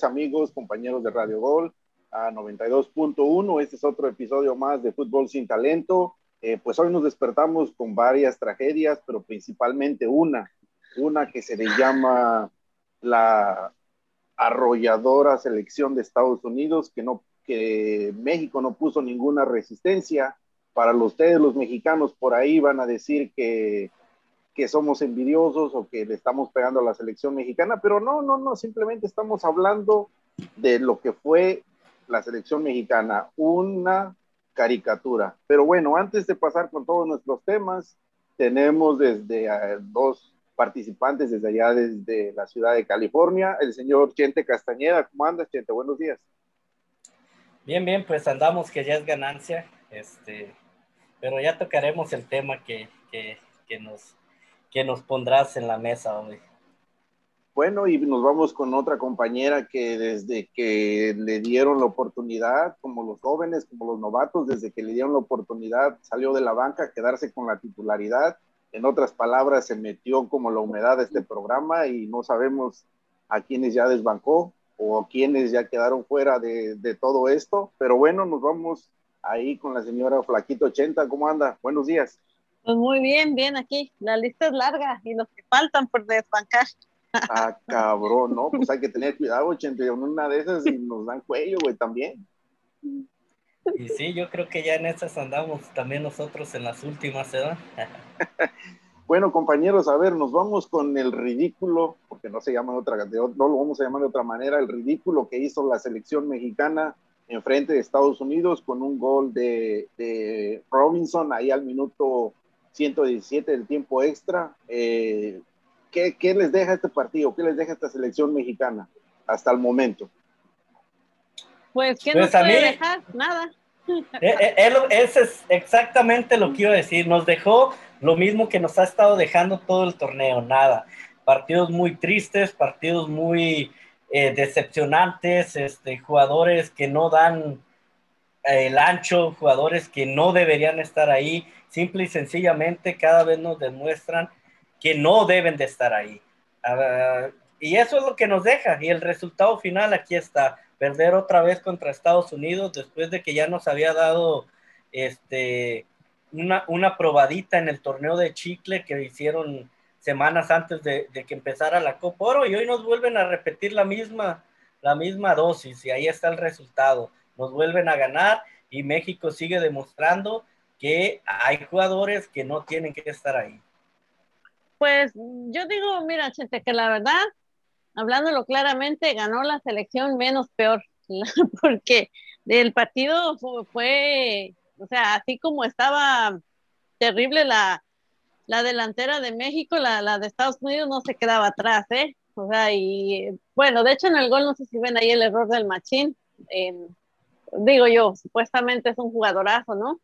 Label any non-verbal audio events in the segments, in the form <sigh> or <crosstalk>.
amigos, compañeros de Radio Gol a 92.1. Este es otro episodio más de Fútbol sin Talento. Eh, pues hoy nos despertamos con varias tragedias, pero principalmente una, una que se le llama la arrolladora selección de Estados Unidos, que, no, que México no puso ninguna resistencia. Para ustedes, los mexicanos, por ahí van a decir que que somos envidiosos o que le estamos pegando a la selección mexicana, pero no, no, no, simplemente estamos hablando de lo que fue la selección mexicana, una caricatura. Pero bueno, antes de pasar con todos nuestros temas, tenemos desde eh, dos participantes desde allá, desde la ciudad de California, el señor Chente Castañeda. ¿Cómo andas, Chente? Buenos días. Bien, bien, pues andamos que ya es ganancia, este, pero ya tocaremos el tema que, que, que nos que nos pondrás en la mesa hoy? Bueno, y nos vamos con otra compañera que desde que le dieron la oportunidad, como los jóvenes, como los novatos, desde que le dieron la oportunidad, salió de la banca a quedarse con la titularidad. En otras palabras, se metió como la humedad de este programa y no sabemos a quiénes ya desbancó o a quiénes ya quedaron fuera de, de todo esto. Pero bueno, nos vamos ahí con la señora Flaquito 80. ¿Cómo anda? Buenos días. Pues muy bien, bien aquí. La lista es larga y los que faltan por desbancar. Ah, cabrón, no, pues hay que tener cuidado, 81, una de esas y nos dan cuello, güey, también. Y sí, yo creo que ya en esas andamos también nosotros en las últimas, ¿eh? <laughs> bueno, compañeros, a ver, nos vamos con el ridículo, porque no se llama de otra, no lo vamos a llamar de otra manera, el ridículo que hizo la selección mexicana en frente de Estados Unidos con un gol de, de Robinson ahí al minuto 117 del tiempo extra. Eh, ¿qué, ¿qué, les deja este partido? ¿Qué les deja esta selección mexicana hasta el momento? Pues, ¿qué pues nos puede dejar? Nada. Eh, eh, ese es exactamente lo que iba a decir. Nos dejó lo mismo que nos ha estado dejando todo el torneo, nada. Partidos muy tristes, partidos muy eh, decepcionantes, este, jugadores que no dan el ancho, jugadores que no deberían estar ahí, simple y sencillamente cada vez nos demuestran que no deben de estar ahí. Ah, y eso es lo que nos deja. Y el resultado final aquí está. Perder otra vez contra Estados Unidos después de que ya nos había dado este, una, una probadita en el torneo de Chicle que hicieron semanas antes de, de, que empezara la Copa Oro y hoy nos vuelven a repetir la misma, la misma dosis y ahí está el resultado. Nos vuelven a ganar y México sigue demostrando que hay jugadores que no tienen que estar ahí. Pues yo digo, mira, Chente, que la verdad, hablándolo claramente, ganó la selección menos peor, <laughs> porque el partido fue, o sea, así como estaba terrible la, la delantera de México, la, la, de Estados Unidos no se quedaba atrás, ¿eh? O sea, y bueno, de hecho en el gol no sé si ven ahí el error del machín. digo yo, supuestamente es un jugadorazo, ¿no?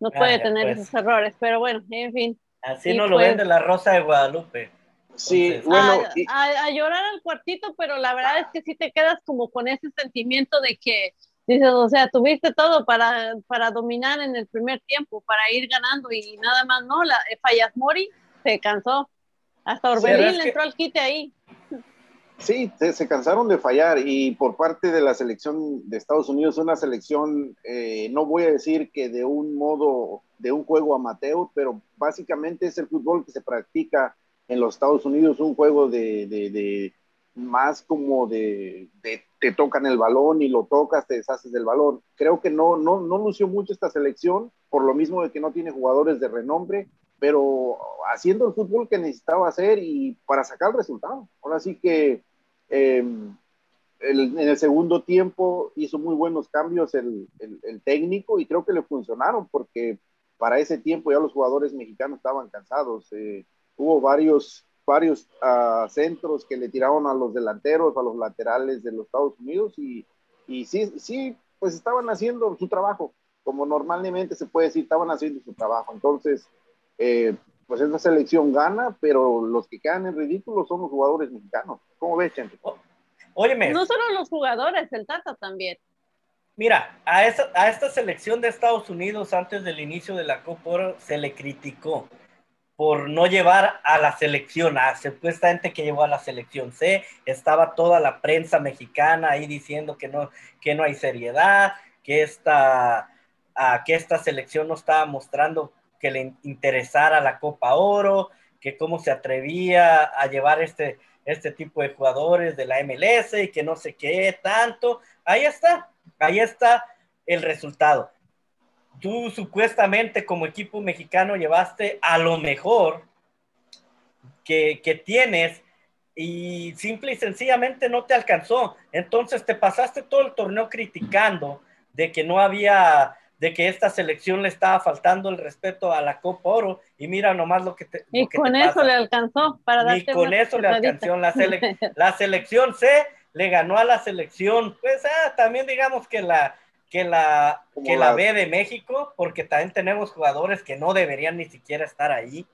No puede tener pues. esos errores, pero bueno, en fin. Así no lo ven de la Rosa de Guadalupe. Sí, bueno. A, llorar al cuartito, pero la verdad es que sí te quedas como con ese sentimiento de que dices, o sea, tuviste todo para, para dominar en el primer tiempo, para ir ganando y nada más, ¿no? La, eh, Fallas Mori se cansó. Hasta Orbelín le entró al quite ahí. Sí, se, cansaron de fallar y por parte de la selección de Estados Unidos, una selección, eh, no voy a decir que de un modo, de un juego amateur, pero básicamente es el fútbol que se practica en los Estados Unidos, un juego de, de, más como de, te tocan el balón y lo tocas, te deshaces del balón. Creo que no, no, no lució mucho esta selección, por lo mismo de que no tiene jugadores de renombre, pero haciendo el fútbol que necesitaba hacer y para sacar el resultado. Ahora sí que Em, en el segundo tiempo hizo muy buenos cambios el, el, técnico y creo que le funcionaron porque para ese tiempo ya los jugadores mexicanos estaban cansados. Eh, hubo varios, varios uh, centros que le tiraron a los delanteros, a los laterales de los Estados Unidos y, y sí, sí, pues estaban haciendo su trabajo, como normalmente se puede decir, estaban haciendo su trabajo. Entonces, eh, pues esa selección gana, pero los que quedan en ridículo son los jugadores mexicanos. ¿Cómo ves, Chente? Óyeme. No solo los jugadores, el Tata también. Mira, a, esa, a esta selección de Estados Unidos antes del inicio de la Copa Oro se le criticó por no llevar a la selección A, supuestamente que llevó a la selección C, estaba toda la prensa mexicana ahí diciendo que no, que no hay seriedad, que esta, que esta selección no estaba mostrando que le interesara la Copa Oro, que cómo se atrevía a llevar este, este tipo de jugadores de la MLS y que no sé qué tanto. Ahí está, ahí está el resultado tú supuestamente como equipo mexicano llevaste a lo mejor que, que, tienes y simple y sencillamente no te alcanzó. Entonces te pasaste todo el torneo criticando de que no había, de que esta selección le estaba faltando el respeto a la Copa Oro y mira nomás lo que te... Y con eso le alcanzó para Y con eso le alcanzó. La, <laughs> la selección C le ganó a la selección, pues ah, también digamos que la, que la, que la B de México, porque también tenemos jugadores que no deberían ni siquiera estar ahí,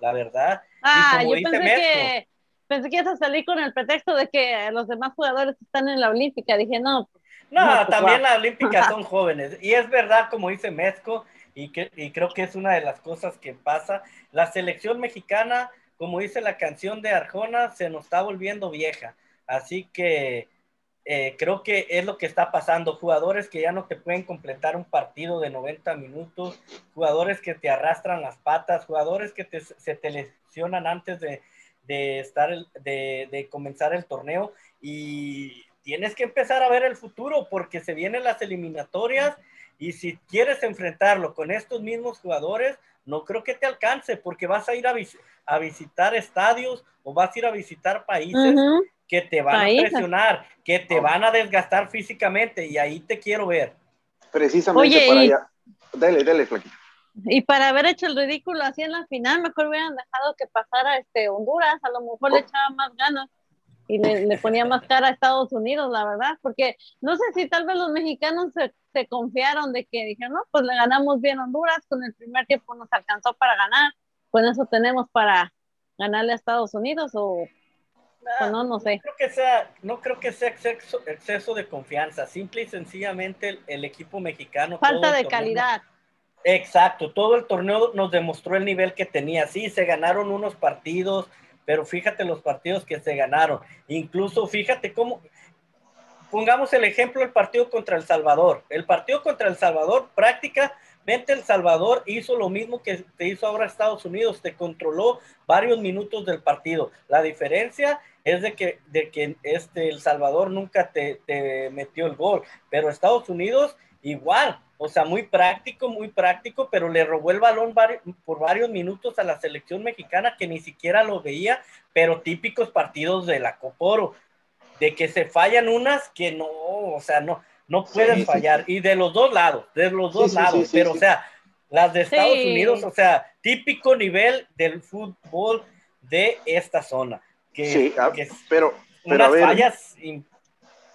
la verdad. Ah, yo pensé que, pensé que ibas a salir con el pretexto de que los demás jugadores están en la Olímpica. Dije, no. No, también la Olímpica son <laughs> jóvenes. Y es verdad, como dice Mezco, y, que, y creo que es una de las cosas que pasa. La selección mexicana, como dice la canción de Arjona, se nos está volviendo vieja. Así que eh, creo que es lo que está pasando. Jugadores que ya no te pueden completar un partido de 90 minutos, jugadores que te arrastran las patas, jugadores que se te lesionan antes de, estar, de, de, comenzar el torneo. Y tienes que empezar a ver el futuro porque se vienen las eliminatorias y si quieres enfrentarlo con estos mismos jugadores, no creo que te alcance porque vas a ir a, a visitar estadios o vas a ir a visitar países que te van a presionar, que te van a desgastar físicamente y ahí te quiero ver. Precisamente para allá. Dale, dale, Flaquita. Y para haber hecho el ridículo así en la final, mejor hubieran dejado que pasara este Honduras, a lo mejor le oh. echaba más ganas y le, ponía más cara a Estados Unidos, la verdad, porque no sé si tal vez los mexicanos se, se confiaron de que dijeron, no, pues le ganamos bien a Honduras, con el primer tiempo nos alcanzó para ganar, con eso tenemos para ganarle a Estados Unidos o pues no, no sé. No creo que sea, no creo que sea exceso, exceso de confianza. Simple y sencillamente el, equipo mexicano. Falta de calidad. Exacto, todo el torneo nos demostró el nivel que tenía. Sí, se ganaron unos partidos, pero fíjate los partidos que se ganaron. Incluso fíjate cómo, pongamos el ejemplo del partido contra El Salvador. El partido contra El Salvador prácticamente El Salvador hizo lo mismo que te hizo ahora Estados Unidos, te controló varios minutos del partido. La diferencia es de que, de que este, El Salvador nunca te, te metió el gol, pero Estados Unidos igual, o sea, muy práctico, muy práctico, pero le robó el balón por varios minutos a la selección mexicana que ni siquiera lo veía, pero típicos partidos de la Coporo, de que se fallan unas que no, o sea, no, no pueden fallar, y de los dos lados, de los dos lados, pero o sea, las de Estados Unidos, o sea, típico nivel del fútbol de esta zona sí, ah, pero, pero a ver,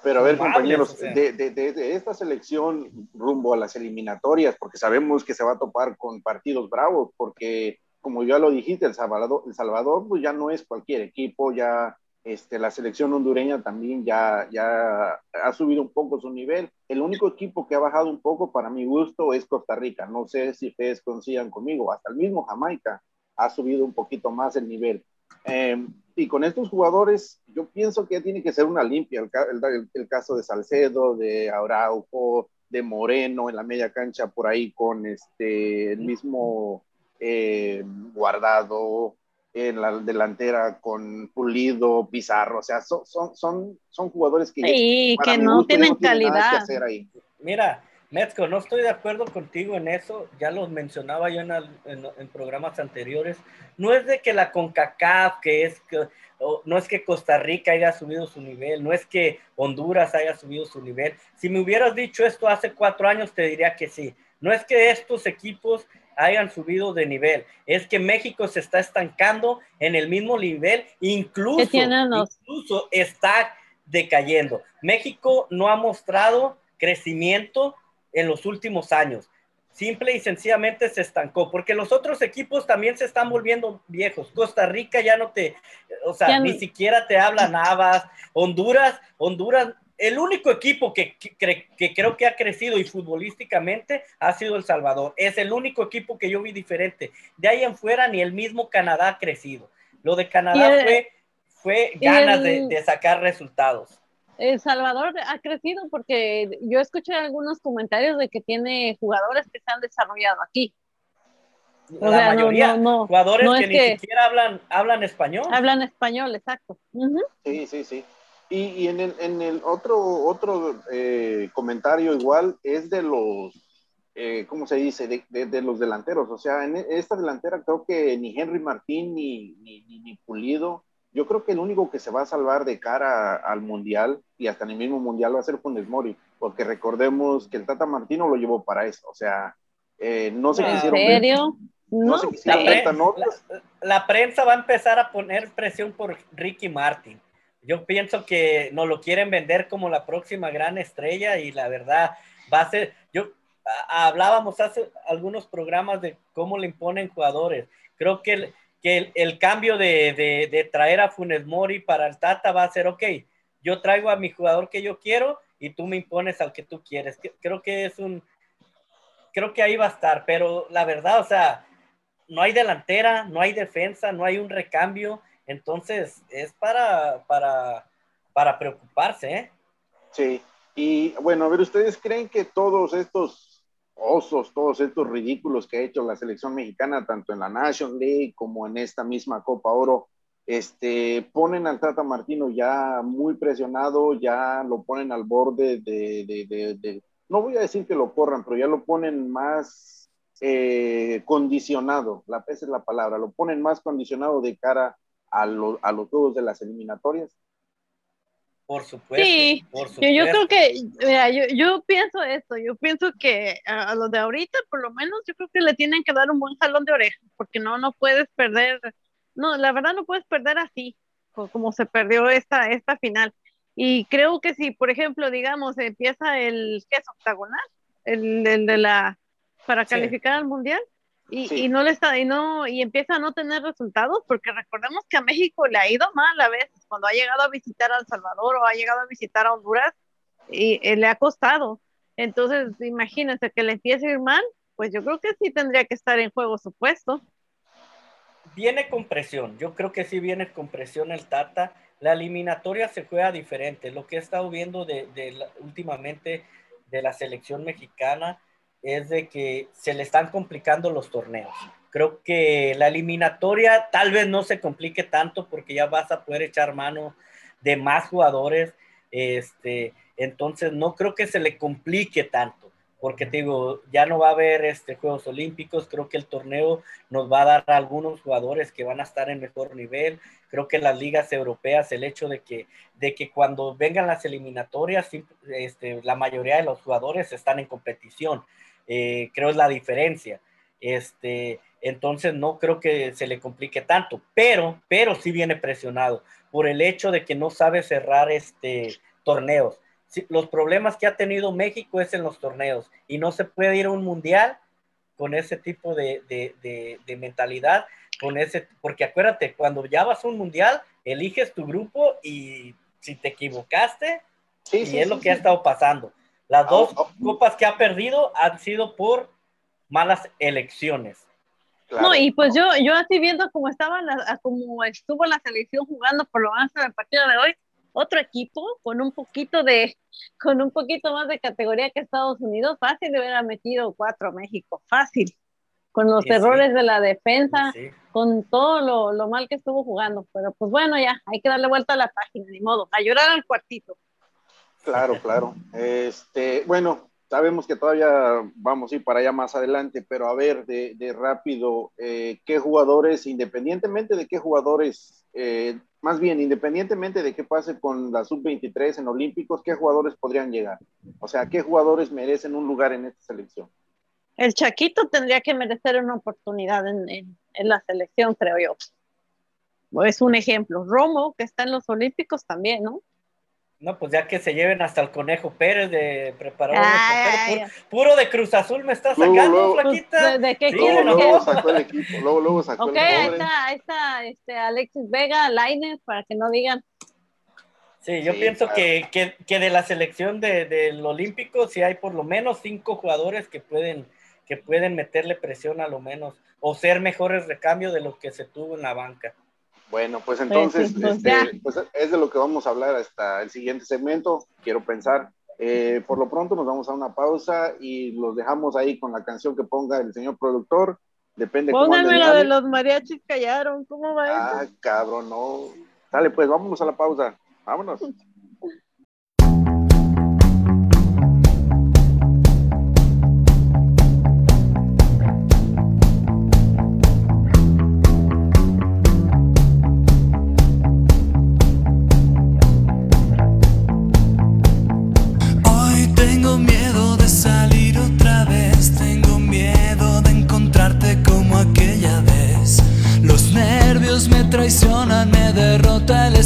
Pero a ver, compañeros, de, esta selección rumbo a las eliminatorias, porque sabemos que se va a topar con partidos bravos, porque como ya lo dijiste, El Salvador, el Salvador pues ya no es cualquier equipo, ya este, la selección hondureña también ya, ya ha subido un poco su nivel. El único equipo que ha bajado un poco para mi gusto es Costa Rica. No sé si ustedes coincidan conmigo, hasta el mismo Jamaica ha subido un poquito más el nivel. Eh, y con estos jugadores, yo pienso que tiene que ser una limpia. El, caso de Salcedo, de Araujo, de Moreno en la media cancha por ahí con este el mismo eh, guardado en la delantera con Pulido, Pizarro, o sea, son, son, son, jugadores que, que no tienen calidad. Mira, Metzko, no estoy de acuerdo contigo en eso, ya lo mencionaba yo en, programas anteriores. No es de que la CONCACAF, que es que, no es que Costa Rica haya subido su nivel, no es que Honduras haya subido su nivel. Si me hubieras dicho esto hace cuatro años, te diría que sí. No es que estos equipos hayan subido de nivel, es que México se está estancando en el mismo nivel, incluso, incluso está decayendo. México no ha mostrado crecimiento en los últimos años. Simple y sencillamente se estancó, porque los otros equipos también se están volviendo viejos. Costa Rica ya no te, o sea, ni siquiera te habla Navas. Honduras, Honduras el único equipo que, que, creo que ha crecido y futbolísticamente ha sido El Salvador. Es el único equipo que yo vi diferente. De ahí en fuera ni el mismo Canadá ha crecido. Lo de Canadá fue, fue ganas de, sacar resultados. El Salvador ha crecido porque yo escuché algunos comentarios de que tiene jugadores que se han desarrollado aquí. La mayoría, jugadores que ni siquiera hablan, hablan español. Hablan español, exacto. Sí, sí, sí. Y, en, el, en, el, otro, otro eh, comentario igual es de los, eh, ¿cómo se dice? De, de, los delanteros. O sea, en esta delantera creo que ni Henry Martín ni, ni, ni, Pulido. Yo creo que el único que se va a salvar de cara al Mundial y hasta en el mismo Mundial va a ser Funes Mori, porque recordemos que el Tata Martino lo llevó para eso. O sea, eh, no se quisieron... ¿En serio? No, la, la, prensa va a empezar a poner presión por Ricky Martin yo pienso que nos lo quieren vender como la próxima gran estrella y la verdad va a ser, yo hablábamos hace algunos programas de cómo le imponen jugadores. Creo que el, que el, cambio de, de, traer a Funes Mori para el Tata va a ser, ok, yo traigo a mi jugador que yo quiero y tú me impones al que tú quieres. Creo que es un, creo que ahí va a estar, pero la verdad, o sea, no hay delantera, no hay defensa, no hay un recambio entonces, es para, para, para preocuparse, ¿eh? Sí, y bueno, a ver, ¿ustedes creen que todos estos osos, todos estos ridículos que ha hecho la selección mexicana, tanto en la National League como en esta misma Copa Oro, este, ponen al Tata Martino ya muy presionado, ya lo ponen al borde de, no voy a decir que lo corran, pero ya lo ponen más eh, condicionado, la es la palabra, lo ponen más condicionado de cara a, a los juegos de las eliminatorias? Por supuesto. Sí, Yo, creo que, mira, yo, yo, pienso esto, yo pienso que a, los de ahorita, por lo menos, yo creo que le tienen que dar un buen jalón de orejas, porque no, no puedes perder, no, la verdad no puedes perder así, como se perdió esta, esta final. Y creo que si, por ejemplo, digamos, empieza el, ¿qué es octagonal? El, el de la, para calificar al mundial, y, y, no le está y no y empieza a no tener resultados porque recordemos que a México le ha ido mal a veces cuando ha llegado a visitar a El Salvador o ha llegado a visitar a Honduras y, le ha costado. Entonces imagínense que le empiece a ir mal pues yo creo que sí tendría que estar en juego su puesto viene con presión yo creo que sí viene con presión el Tata. La eliminatoria se juega diferente lo que he estado viendo de, de últimamente de la selección mexicana es de que se le están complicando los torneos. Creo que la eliminatoria tal vez no se complique tanto porque ya vas a poder echar mano de más jugadores. Este, entonces no creo que se le complique tanto, porque te digo, ya no va a haber este Juegos Olímpicos, creo que el torneo nos va a dar a algunos jugadores que van a estar en mejor nivel. Creo que las ligas europeas, el hecho de que, de que cuando vengan las eliminatorias, este, la mayoría de los jugadores están en competición. Eh, creo es la diferencia. Este, entonces no creo que se le complique tanto, pero, pero sí viene presionado por el hecho de que no sabe cerrar este torneos. los problemas que ha tenido México es en los torneos y no se puede ir a un mundial con ese tipo de, mentalidad, con ese, porque acuérdate, cuando ya vas a un mundial, eliges tu grupo y si te equivocaste, y es lo que ha estado pasando. Las ah, dos oh. copas que ha perdido han sido por malas elecciones. No, y pues yo, yo así viendo cómo estaba como estuvo la selección jugando por lo menos en el partido de hoy, otro equipo con un poquito de, con un poquito más de categoría que Estados Unidos, fácil de haber metido cuatro México, fácil, con los errores de la defensa, con todo lo, lo, mal que estuvo jugando, pero pues bueno, ya, hay que darle vuelta a la página, ni modo, a llorar al cuartito. Claro, claro. Este, bueno, sabemos que todavía vamos a ir para allá más adelante, pero a ver, de, rápido, eh, ¿qué jugadores, independientemente de qué jugadores, eh, más bien, independientemente de qué pase con la sub-23 en Olímpicos, qué jugadores podrían llegar? O sea, ¿qué jugadores merecen un lugar en esta selección? El Chaquito tendría que merecer una oportunidad en, en la selección, creo yo. Es un ejemplo. Romo, que está en los Olímpicos también, ¿no? No, pues ya que se lleven hasta el Conejo Pérez de preparador puro, de Cruz Azul me está sacando, flaquita. ¿De, qué luego, luego sacó el <laughs> equipo, luego, luego sacó okay, el equipo. Ok, ahí está, ahí está este, Alexis Vega, Laines, para que no digan. Sí, yo pienso que, que, de la selección del Olímpico, sí hay por lo menos cinco jugadores que pueden, que pueden meterle presión a lo menos, o ser mejores recambio de lo que se tuvo en la banca. Bueno, pues entonces pues este, pues es de lo que vamos a hablar hasta el siguiente segmento, quiero pensar. Eh, por lo pronto nos vamos a una pausa y los dejamos ahí con la canción que ponga el señor productor. Depende Pónganme la de los mariachis callaron, ¿cómo va Ah, cabrón, no. Dale, pues vámonos a la pausa. Vámonos. <laughs> el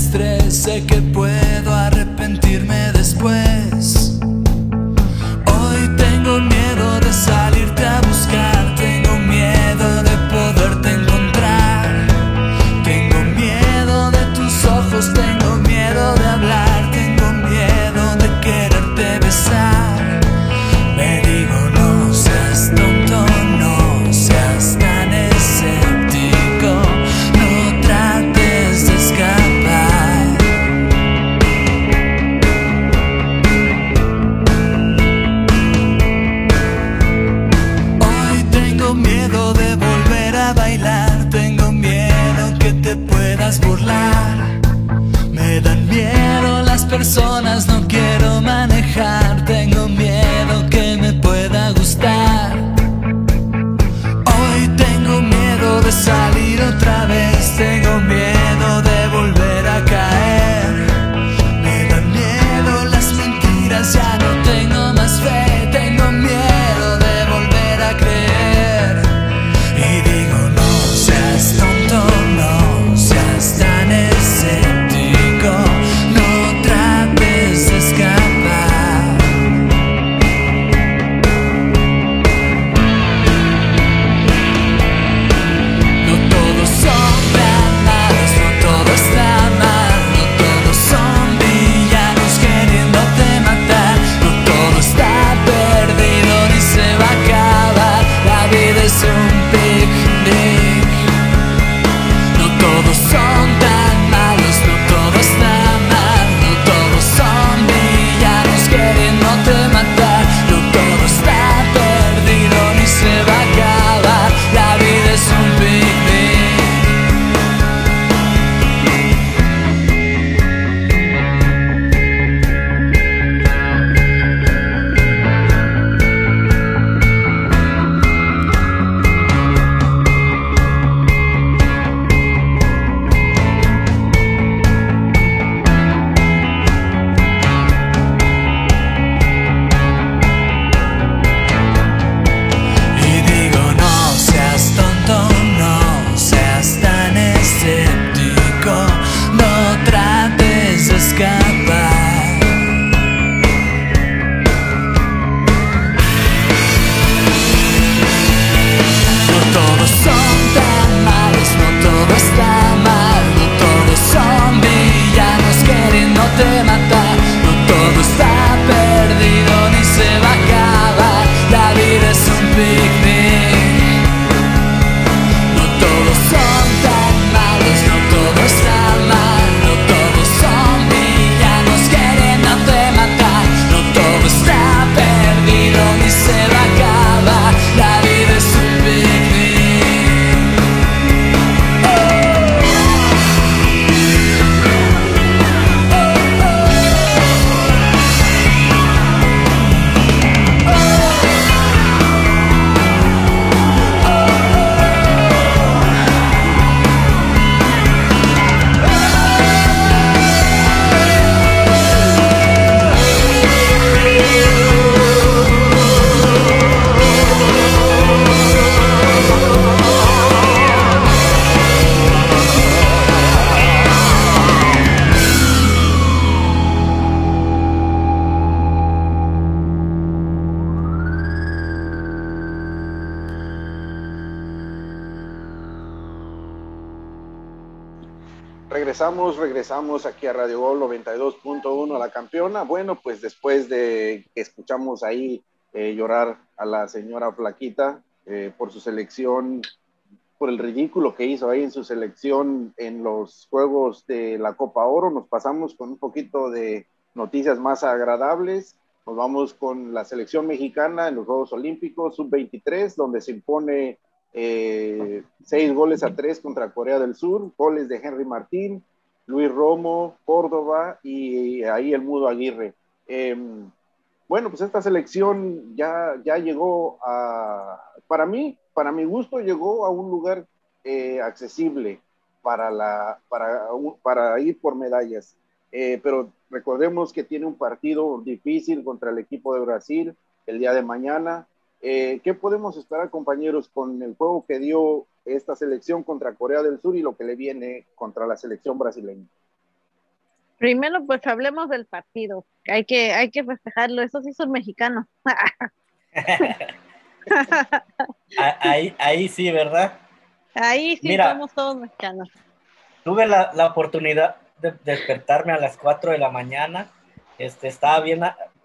Bueno, pues después de que escuchamos ahí eh, llorar a la señora Flaquita eh, por su selección, por el ridículo que hizo ahí en su selección en los Juegos de la Copa Oro, nos pasamos con un poquito de noticias más agradables. Nos vamos con la selección mexicana en los Juegos Olímpicos Sub-23, donde se impone eh, seis goles a tres contra Corea del Sur, goles de Henry Martín, Luis Romo, Córdoba y ahí el Mudo Aguirre. Em, bueno, pues esta selección ya, ya llegó a, para mí, para mi gusto, llegó a un lugar eh, accesible para, la, para, para ir por medallas. Eh, pero recordemos que tiene un partido difícil contra el equipo de Brasil el día de mañana. Eh, ¿Qué podemos esperar, compañeros, con el juego que dio esta selección contra Corea del Sur y lo que le viene contra la selección brasileña? Primero, pues hablemos del partido. Hay que, hay que festejarlo. Esos sí son mexicanos. <laughs> ahí, ahí sí, ¿verdad? Ahí sí somos todos mexicanos. Tuve la, la, oportunidad de despertarme a las 4 de la mañana. Este, estaba bien,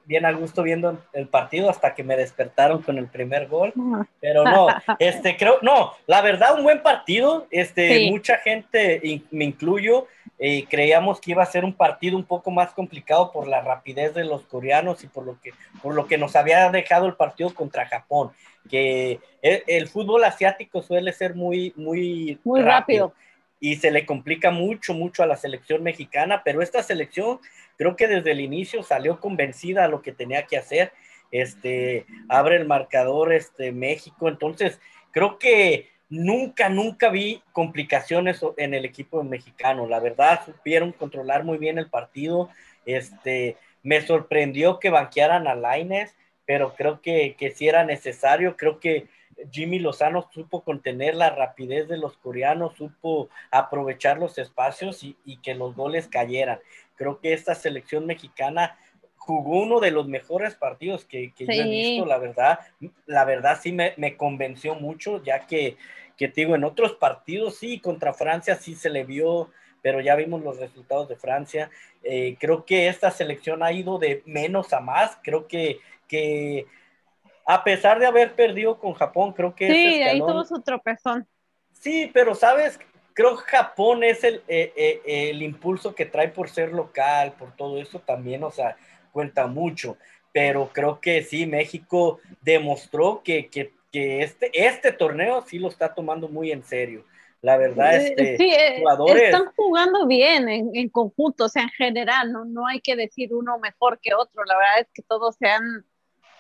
bien a gusto viendo el partido hasta que me despertaron con el primer gol, pero no, <laughs> este creo, no, la verdad un buen partido, este, mucha gente, me incluyo, eh, creíamos que iba a ser un partido un poco más complicado por la rapidez de los coreanos y por lo que, por lo que nos había dejado el partido contra Japón, que el, fútbol asiático suele ser muy, muy, muy rápido y se le complica mucho, mucho a la selección mexicana, pero esta selección creo que desde el inicio salió convencida a lo que tenía que hacer. Este, abre el marcador este, México, entonces creo que nunca, nunca vi complicaciones en el equipo mexicano. La verdad, supieron controlar muy bien el partido. Este, me sorprendió que banquearan a Laines, pero creo que, que sí era necesario. Creo que Jimmy Lozano supo contener la rapidez de los coreanos, supo aprovechar los espacios y, que los goles cayeran. Creo que esta selección mexicana jugó uno de los mejores partidos que, yo he visto, la verdad. La verdad sí me, convenció mucho, ya que, que te digo, en otros partidos sí, contra Francia sí se le vio, pero ya vimos los resultados de Francia. Eh, creo que esta selección ha ido de menos a más. Creo que, que a pesar de haber perdido con Japón, creo que... Sí, ahí tuvo su tropezón. Sí, pero sabes, creo que Japón es el, eh, eh, el impulso que trae por ser local, por todo eso también, o sea, cuenta mucho. Pero creo que sí, México demostró que, que, que este, este torneo sí lo está tomando muy en serio. La verdad, es que sí, eh, jugadores... están jugando bien en, en, conjunto, o sea, en general, no, no hay que decir uno mejor que otro, la verdad es que todos se han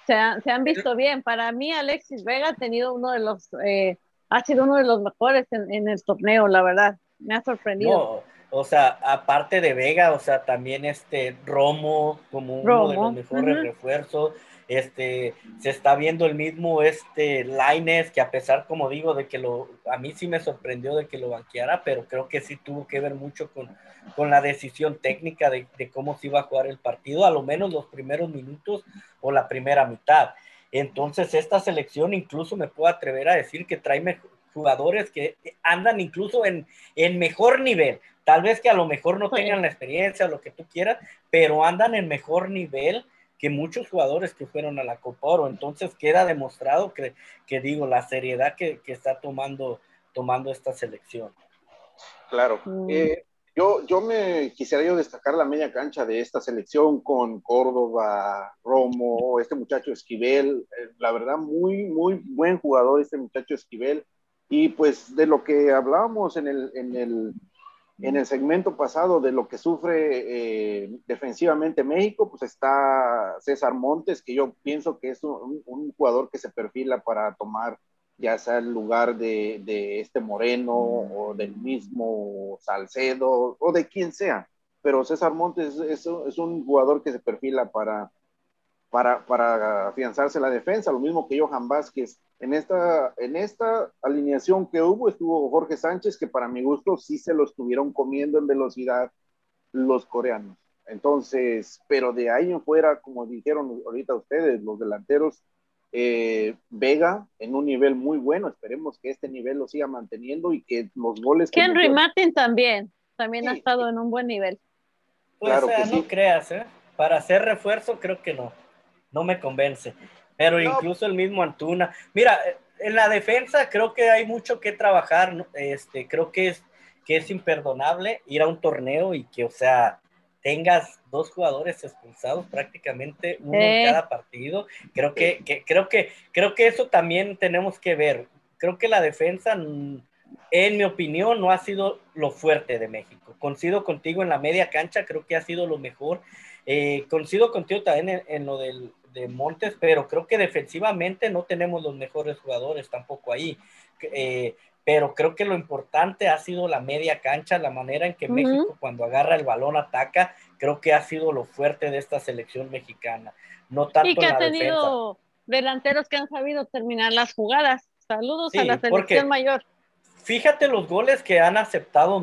se, han visto bien. Para mí, Alexis Vega ha tenido uno de los, eh, ha sido uno de los mejores en, el torneo, la verdad. Me ha sorprendido. o sea, aparte de Vega, o sea, también este Romo como uno de los mejores refuerzos. Este, se está viendo el mismo este Laines, que a pesar, como digo, de que lo, a mí sí me sorprendió de que lo banqueara, pero creo que sí tuvo que ver mucho con, con la decisión técnica de, de, cómo se iba a jugar el partido, a lo menos los primeros minutos o la primera mitad. Entonces, esta selección incluso me puedo atrever a decir que trae jugadores que andan incluso en, en mejor nivel. Tal vez que a lo mejor no tengan la experiencia, lo que tú quieras, pero andan en mejor nivel que muchos jugadores que fueron a la Copa Oro. Entonces queda demostrado que, que digo, la seriedad que, que, está tomando, tomando esta selección. Claro. Mm. Eh, yo, yo me quisiera yo destacar la media cancha de esta selección con Córdoba, Romo, este muchacho Esquivel. Eh, la verdad, muy, muy buen jugador este muchacho Esquivel. Y pues de lo que hablábamos en el, en el en el segmento pasado de lo que sufre eh, defensivamente México, pues está César Montes, que yo pienso que es un, jugador que se perfila para tomar ya sea el lugar de, este Moreno o del mismo Salcedo o de quien sea. Pero César Montes es, es un jugador que se perfila para, para, para afianzarse la defensa, lo mismo que Johan Vázquez. En esta, en esta alineación que hubo estuvo Jorge Sánchez, que para mi gusto sí se lo estuvieron comiendo en velocidad los coreanos. Entonces, pero de ahí en fuera, como dijeron ahorita ustedes, los delanteros, eh, Vega en un nivel muy bueno, esperemos que este nivel lo siga manteniendo y que los goles... Henry Martin también. también ha estado en un buen nivel. Pues, claro no creas, ¿eh? Para hacer refuerzo creo que no, no me convence. Pero incluso el mismo Antuna. Mira, en la defensa creo que hay mucho que trabajar. Este, creo que es, que es imperdonable ir a un torneo y que, o sea, tengas dos jugadores expulsados prácticamente uno en cada partido. Creo que, creo que creo que eso también tenemos que ver. Creo que la defensa, en mi opinión, no ha sido lo fuerte de México. Coincido contigo en la media cancha, creo que ha sido lo mejor. Eh, coincido contigo también en, lo del, de Montes, pero creo que defensivamente no tenemos los mejores jugadores tampoco ahí. Eh, pero creo que lo importante ha sido la media cancha, la manera en que México cuando agarra el balón ataca, creo que ha sido lo fuerte de esta selección mexicana. No tanto y que ha tenido delanteros que han sabido terminar las jugadas. Saludos a la selección mayor. Fíjate los goles que han aceptado,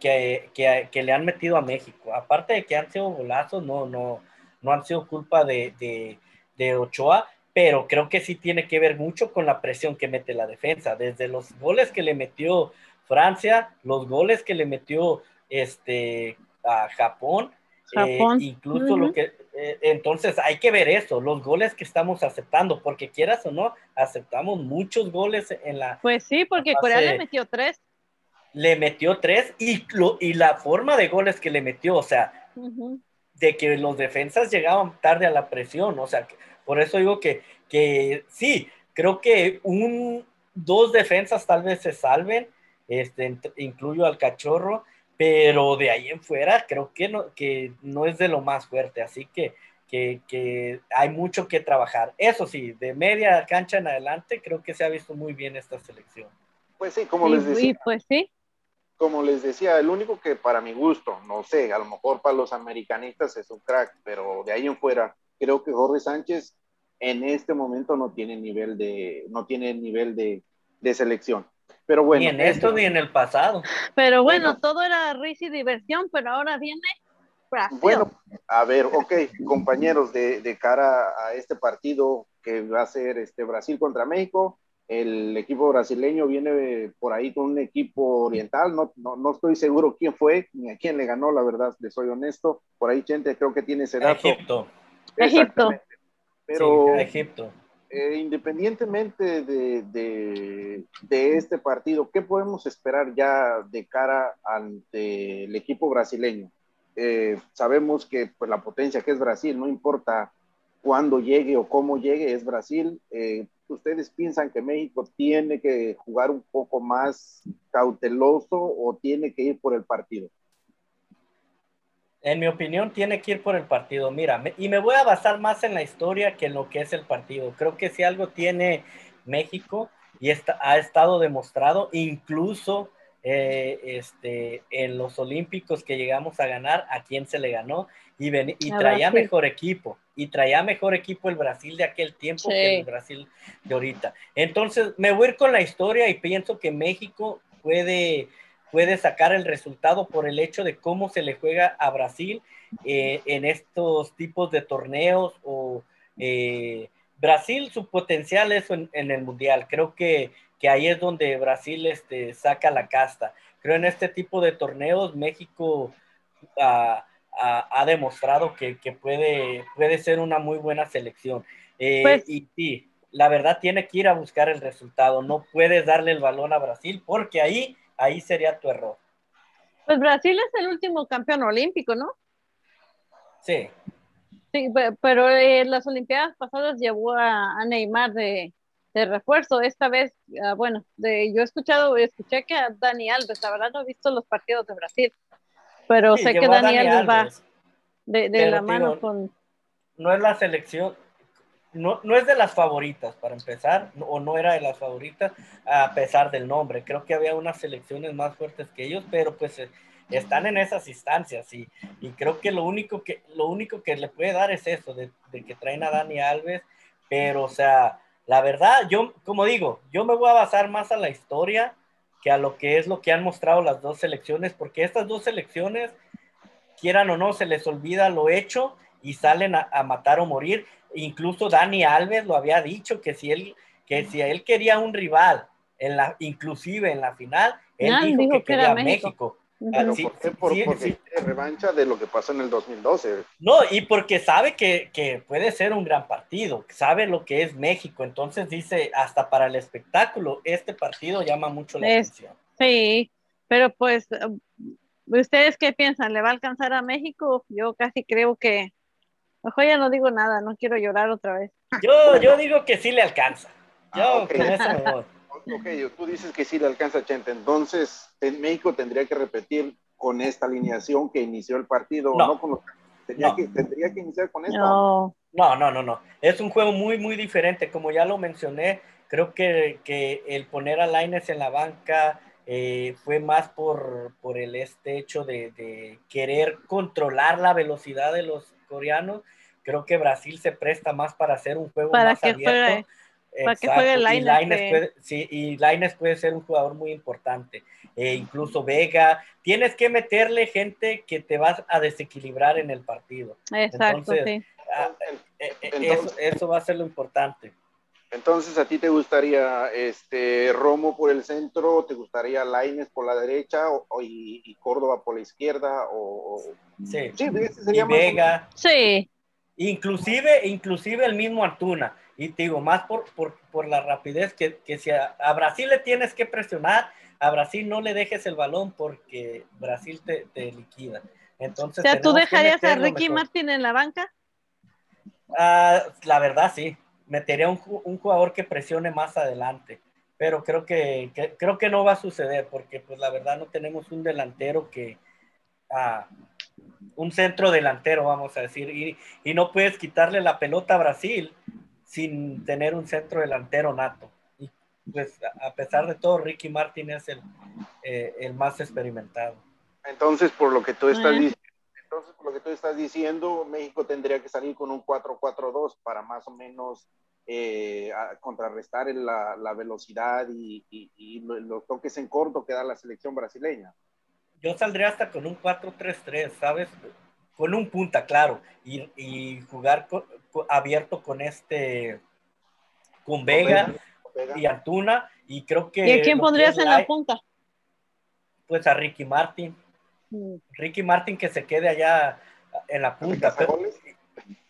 que, que, que, le han metido a México. Aparte de que han sido golazos, no, no, no han sido culpa de, de, de Ochoa, pero creo que sí tiene que ver mucho con la presión que mete la defensa. Desde los goles que le metió Francia, los goles que le metió este, a Japón, eh, incluso lo que... Eh, entonces hay que ver eso, los goles que estamos aceptando, porque quieras o no, aceptamos muchos goles en la... Pues sí, porque Corea le metió tres. Le metió tres y, y la forma de goles que le metió, o sea, de que los defensas llegaban tarde a la presión, o sea, por eso digo que, que sí, creo que un, dos defensas tal vez se salven, este, incluyo al cachorro, pero de ahí en fuera creo que no, que no es de lo más fuerte, así que, que, hay mucho que trabajar. Eso sí, de media cancha en adelante creo que se ha visto muy bien esta selección. Pues sí, como les decía. pues sí. Como les decía, el único que para mi gusto, no sé, a lo mejor para los americanistas es un crack, pero de ahí en fuera, creo que Jorge Sánchez en este momento no tiene nivel de, no tiene nivel de, de selección. Pero bueno. Ni en esto ni en el pasado. Pero bueno, todo era risa y diversión, pero ahora viene Brasil. Bueno, a ver, ok, compañeros, de, de, cara a este partido que va a ser este Brasil contra México, el equipo brasileño viene por ahí con un equipo oriental, no, no, no, estoy seguro quién fue ni a quién le ganó, la verdad, le soy honesto. Por ahí, gente, creo que tiene ese dato. Egipto. Egipto. Pero Egipto. Eh, independientemente de, de, este partido, ¿qué podemos esperar ya de cara ante el equipo brasileño? Eh, sabemos que pues, la potencia que es Brasil, no importa cuándo llegue o cómo llegue, es Brasil. Eh, ¿Ustedes piensan que México tiene que jugar un poco más cauteloso o tiene que ir por el partido? En mi opinión, tiene que ir por el partido. Mira, y me voy a basar más en la historia que en lo que es el partido. Creo que si algo tiene México y ha estado demostrado, incluso eh, este, en los Olímpicos que llegamos a ganar, a quién se le ganó y, y traía mejor equipo. Y traía mejor equipo el Brasil de aquel tiempo que el Brasil de ahorita. Entonces, me voy a ir con la historia y pienso que México puede puede sacar el resultado por el hecho de cómo se le juega a Brasil eh, en estos tipos de torneos o eh, Brasil su potencial es en, el mundial creo que, que, ahí es donde Brasil este, saca la casta creo en este tipo de torneos México ha, demostrado que, que, puede, puede ser una muy buena selección eh, pues y sí la verdad tiene que ir a buscar el resultado no puedes darle el balón a Brasil porque ahí ahí sería tu error. Pues Brasil es el último campeón olímpico, ¿no? Sí. Sí, pero en las Olimpiadas pasadas llevó a, Neymar de, refuerzo. Esta vez, ah, bueno, de, yo he escuchado, escuché que a Dani Alves, la verdad no he visto los partidos de Brasil, pero sé que Dani, Alves, va de, la mano con... No es la selección, no, no, es de las favoritas, para empezar, o no era de las favoritas, a pesar del nombre. Creo que había unas selecciones más fuertes que ellos, pero pues eh, están en esas instancias y, y, creo que lo único que, lo único que le puede dar es eso, de, de, que traen a Dani Alves, pero o sea, la verdad, yo, como digo, yo me voy a basar más a la historia que a lo que es lo que han mostrado las dos selecciones, porque estas dos selecciones, quieran o no, se les olvida lo hecho y salen a, a matar o morir Incluso Dani Alves lo había dicho que si él, que si él quería un rival, en la, inclusive en la final, él dijo, que, quería México. Ah, Sí, ¿Por qué? sí, Por- sí, porque sí. quiere revancha de lo que pasó en el 2012. No, y porque sabe que, que puede ser un gran partido, sabe lo que es México, entonces dice, hasta para el espectáculo, este partido llama mucho la Es- atención. Sí, pero pues, ¿ustedes qué piensan? ¿Le va a alcanzar a México? Yo casi creo que, mejor ya no digo nada, no quiero llorar otra vez. Yo, yo digo que sí le alcanza. Yo Ah, ok. con eso me voy. Ok, tú dices que sí le alcanza a Chente, entonces en México tendría que repetir con esta alineación que inició el partido, No. no, con los tendría, No. que, tendría que iniciar con esto. No, No, no, no, no. Es un juego muy, muy diferente. Como ya lo mencioné, creo que, que el poner a Laines en la banca eh, fue más por, por el este hecho de, de querer controlar la velocidad de los coreanos. Creo que Brasil se presta más para hacer un juego Para más abierto. juegue- para que juegue Y Lainez, puede, sí, y Lainez puede ser un jugador muy importante. Eh, incluso Vega. Tienes que meterle gente que te vas a desequilibrar en el partido. exacto, Entonces, sí. Ah, eh, eh, Entonces- eso, eso va a ser lo importante. Entonces, ¿a ti te gustaría este Romo por el centro? ¿Te gustaría Laines por la derecha o, o- y, y Córdoba por la izquierda? O, o- Sí. Sí, ese Y más Vega, Sí, inclusive, inclusive el mismo Antuna. Y te digo, más por, por, por la rapidez que, que si a, a Brasil le tienes que presionar, a Brasil no le dejes el balón porque Brasil te, te liquida. o Entonces, sea, ¿tú dejarías a Ricky mejor. Martin en la banca? Ah, la verdad, sí. Metería un, un jugador que presione más adelante. Pero creo que, que- creo que no va a suceder porque, pues, la verdad, no tenemos un delantero que. ah, un centro delantero, vamos a decir. Y, y no puedes quitarle la pelota a Brasil sin tener un centro delantero nato. Y, pues, a pesar de todo, Ricky Martin es el, eh, el más experimentado. Entonces, por lo que tú estás diciendo, entonces, por lo que tú estás diciendo, México tendría que salir con un 4-4-2 para más o menos eh, a- contrarrestar la, la velocidad y, y- y lo- los toques en corto que da la selección brasileña. yo saldría hasta con un 4-3-3, ¿sabes? Con un punta, claro, y, y jugar co- co- abierto con este, con Vega Vega. y Antuna, y creo que... ¿Y a quién pondrías en la punta? Pues a Ricky Martin, Mm, Ricky Martin que se quede allá en la punta,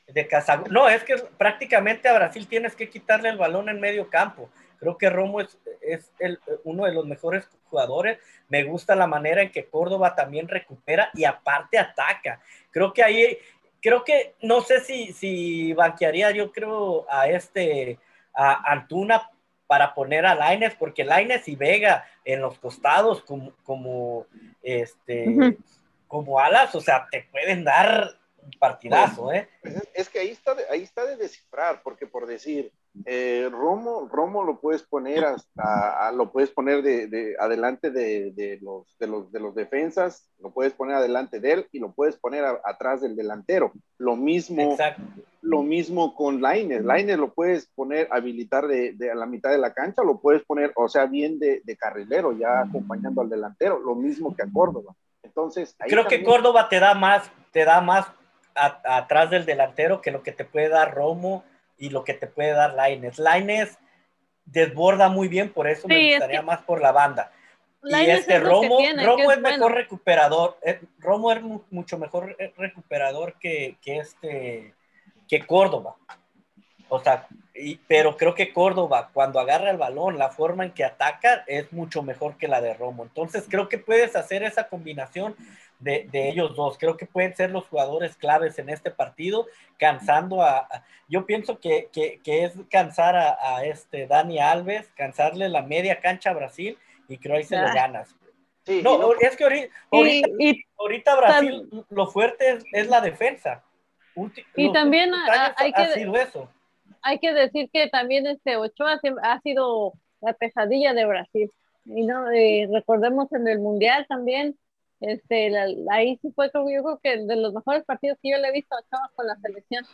de Casa- No, es que prácticamente a Brasil tienes que quitarle el balón en medio campo. Creo que Romo es, es el- uno de los mejores jugadores. Me gusta la manera en que Córdoba también recupera y aparte ataca. Creo que ahí, creo que, no sé si, si banquearía yo creo a este, a Antuna para poner a Laines, porque Laines y Vega en los costados como, como, este, como alas, o sea, te pueden dar un partidazo, ¿eh? Pues es, es que ahí está, de, ahí está de descifrar, porque por decir, eh, Romo, Romo lo puedes poner hasta, a- lo puedes poner de, de- adelante de, de los, de, los, de los defensas, lo puedes poner adelante de él y lo puedes poner a- atrás del delantero. Lo mismo, Exacto. lo mismo con Laines. Laines lo puedes poner, habilitar de, de a la mitad de la cancha, lo puedes poner, o sea, bien de, carrilero, ya acompañando al delantero, lo mismo que a Córdoba. Entonces, ahí Creo que Córdoba te da más, te da más a- atrás del delantero que lo que te puede dar Romo y lo que te puede dar Laines. Laines desborda muy bien, por eso Sí, me es gustaría que- más por la banda. Y este es Romo, tiene, Romo es, es bueno. mejor recuperador. eh, Romo es mu- mucho mejor recuperador que, que este que Córdoba. O sea, y- pero creo que Córdoba, cuando agarra el balón, la forma en que ataca es mucho mejor que la de Romo. Entonces, creo que puedes hacer esa combinación de, de ellos dos. Creo que pueden ser los jugadores claves en este partido, cansando a. a- yo pienso que, que- que es cansar a, a este Dani Alves, cansarle la media cancha a Brasil, y creo ahí se lo Ah. ganas. Sí, No, no- es que ahorita, ahorita, Y, y ahorita Brasil lo fuerte es, es la defensa. Ulti- Y los también ha- años hay ha que- sido eso. hay que decir que también este Ochoa ha sido la pesadilla de Brasil. Y no, eh, recordemos en el Mundial también, este, la- ahí sí fue creo, yo creo que de los mejores partidos que yo le he visto a Ochoa con la selección.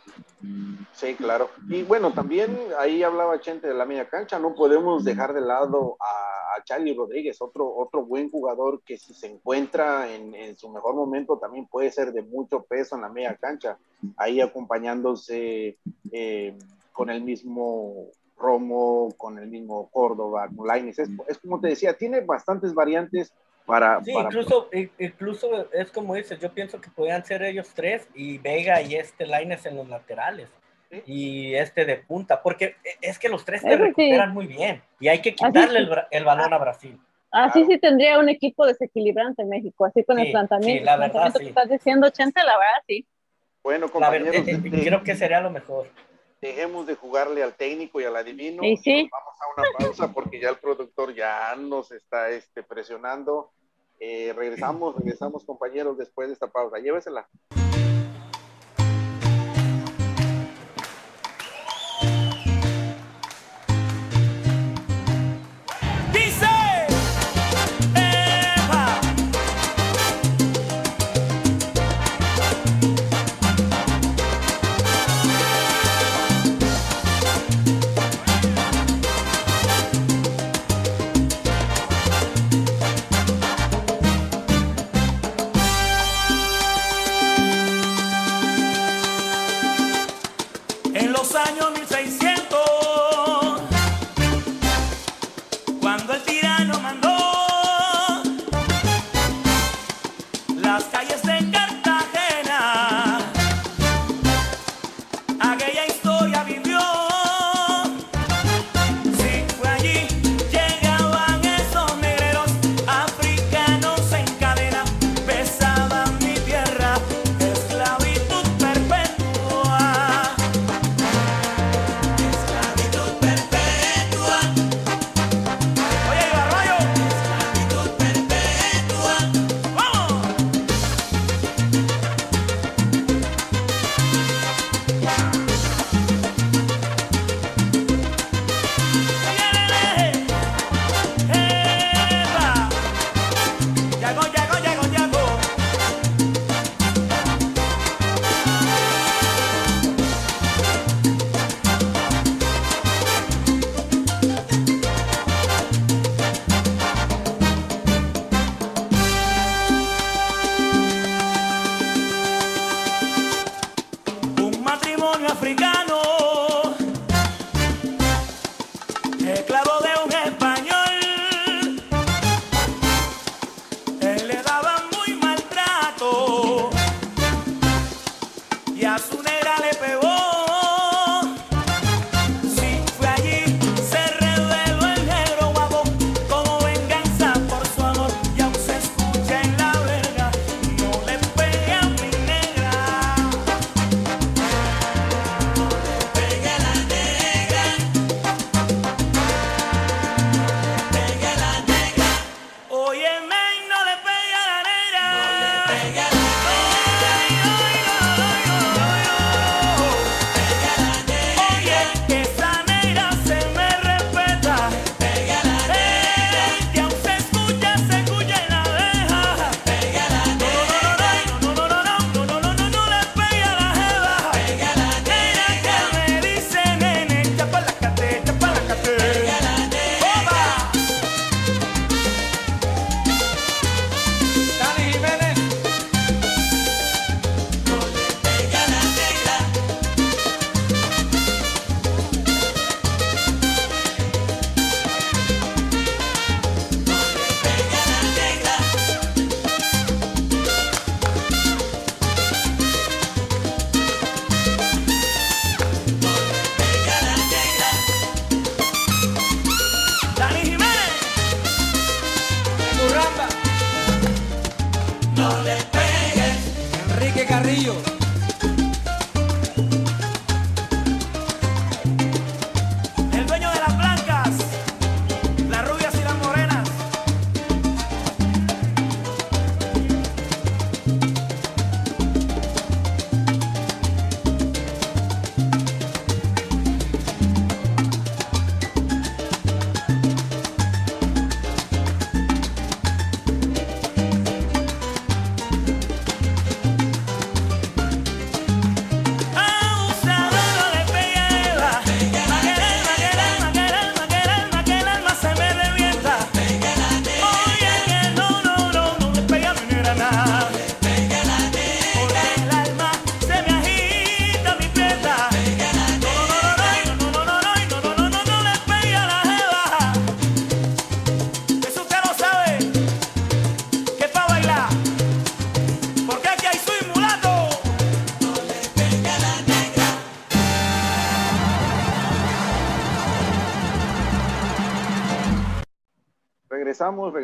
Sí, claro. Y bueno, también ahí hablaba Chente de la media cancha, no podemos dejar de lado a, a Charlie Rodríguez, otro, otro buen jugador que si se encuentra en, en su mejor momento también puede ser de mucho peso en la media cancha, ahí acompañándose eh, con el mismo Romo, con el mismo Córdoba, con Lainez. Es, es como te decía, tiene bastantes variantes Para, sí, para- incluso, incluso es como dices, yo pienso que podían ser ellos tres y Vega y este Laines en los laterales Sí. y este de punta, porque e- es que los tres te Eso sí. recuperan muy bien y hay que quitarle sí. el, el balón a Brasil. Así Claro. sí tendría un equipo desequilibrante México, así con Sí, el planteamiento, sí, la verdad, planteamiento sí. que estás diciendo, Chente, la verdad, sí. bueno, La verdad, compañeros, eh, eh, de- creo que sería lo mejor. dejemos de jugarle al técnico y al adivino. Sí. Nos Vamos a una pausa porque ya el productor ya nos está este, presionando. Eh, regresamos, regresamos, compañeros, después de esta pausa. Llévesela.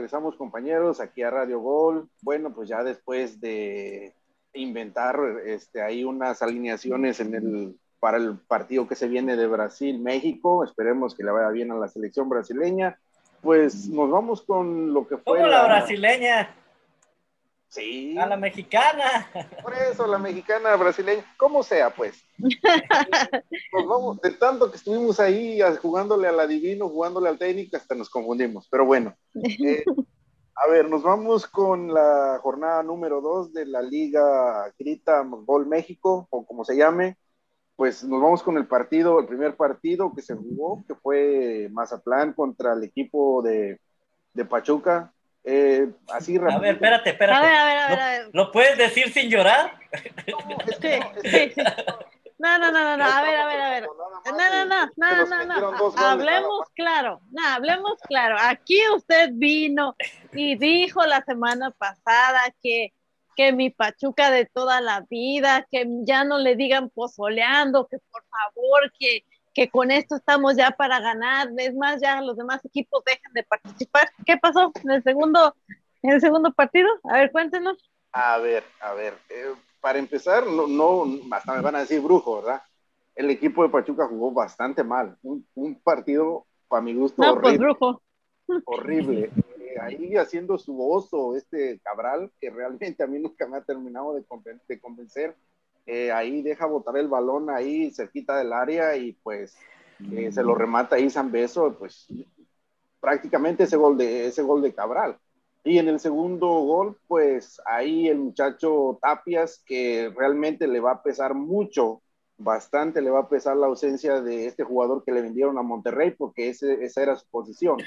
Regresamos, compañeros aquí a Radio Gol. Bueno, pues ya después de inventar este, ahí unas alineaciones en el, para el partido que se viene de Brasil-México, esperemos que le vaya bien a la selección brasileña. Pues nos vamos con lo que fue. ¿Cómo la brasileña? Sí. A la mexicana. <laughs> Por eso, la mexicana, brasileña, como sea, pues. <laughs> Nos vamos, de tanto que estuvimos ahí jugándole al adivino, jugándole al técnico, hasta nos confundimos. Pero bueno, <laughs> eh, a ver, nos vamos con la jornada número dos de la Liga Grita Gol México, o como se llame. Pues nos vamos con el partido, el primer partido que se jugó, que fue Mazatlán contra el equipo de, de Pachuca. Eh, así A ver, espérate, espérate. A ver, a ver, a ver, a ver. ¿Lo puedes decir sin llorar? No, es Sí, que no, sí, sí. No, no, no, no, no, a ver, a ver, a ver. No, no, no, no, no, no, hablemos claro, no, hablemos claro. Aquí usted vino y dijo la semana pasada que, que mi Pachuca de toda la vida, que ya no le digan pozoleando, que por favor, que, que con esto estamos ya para ganar. Es más, ya los demás equipos dejan de participar. ¿Qué pasó en el segundo, en el segundo partido? A ver, cuéntenos. A ver, a ver, eh, para empezar, no, no, hasta me van a decir brujo, ¿verdad? El equipo de Pachuca jugó bastante mal, un, un partido, para mi gusto, No, pues horrible, brujo. horrible. Eh, ahí haciendo su oso este Cabral, que realmente a mí nunca me ha terminado de, conven- de convencer, eh, ahí deja botar el balón ahí cerquita del área y pues eh, se lo remata ahí San Beso, pues prácticamente ese gol de, ese gol de Cabral. Y en el segundo gol, pues ahí el muchacho Tapias, que realmente le va a pesar mucho, bastante le va a pesar la ausencia de este jugador que le vendieron a Monterrey, porque ese, esa era su posición.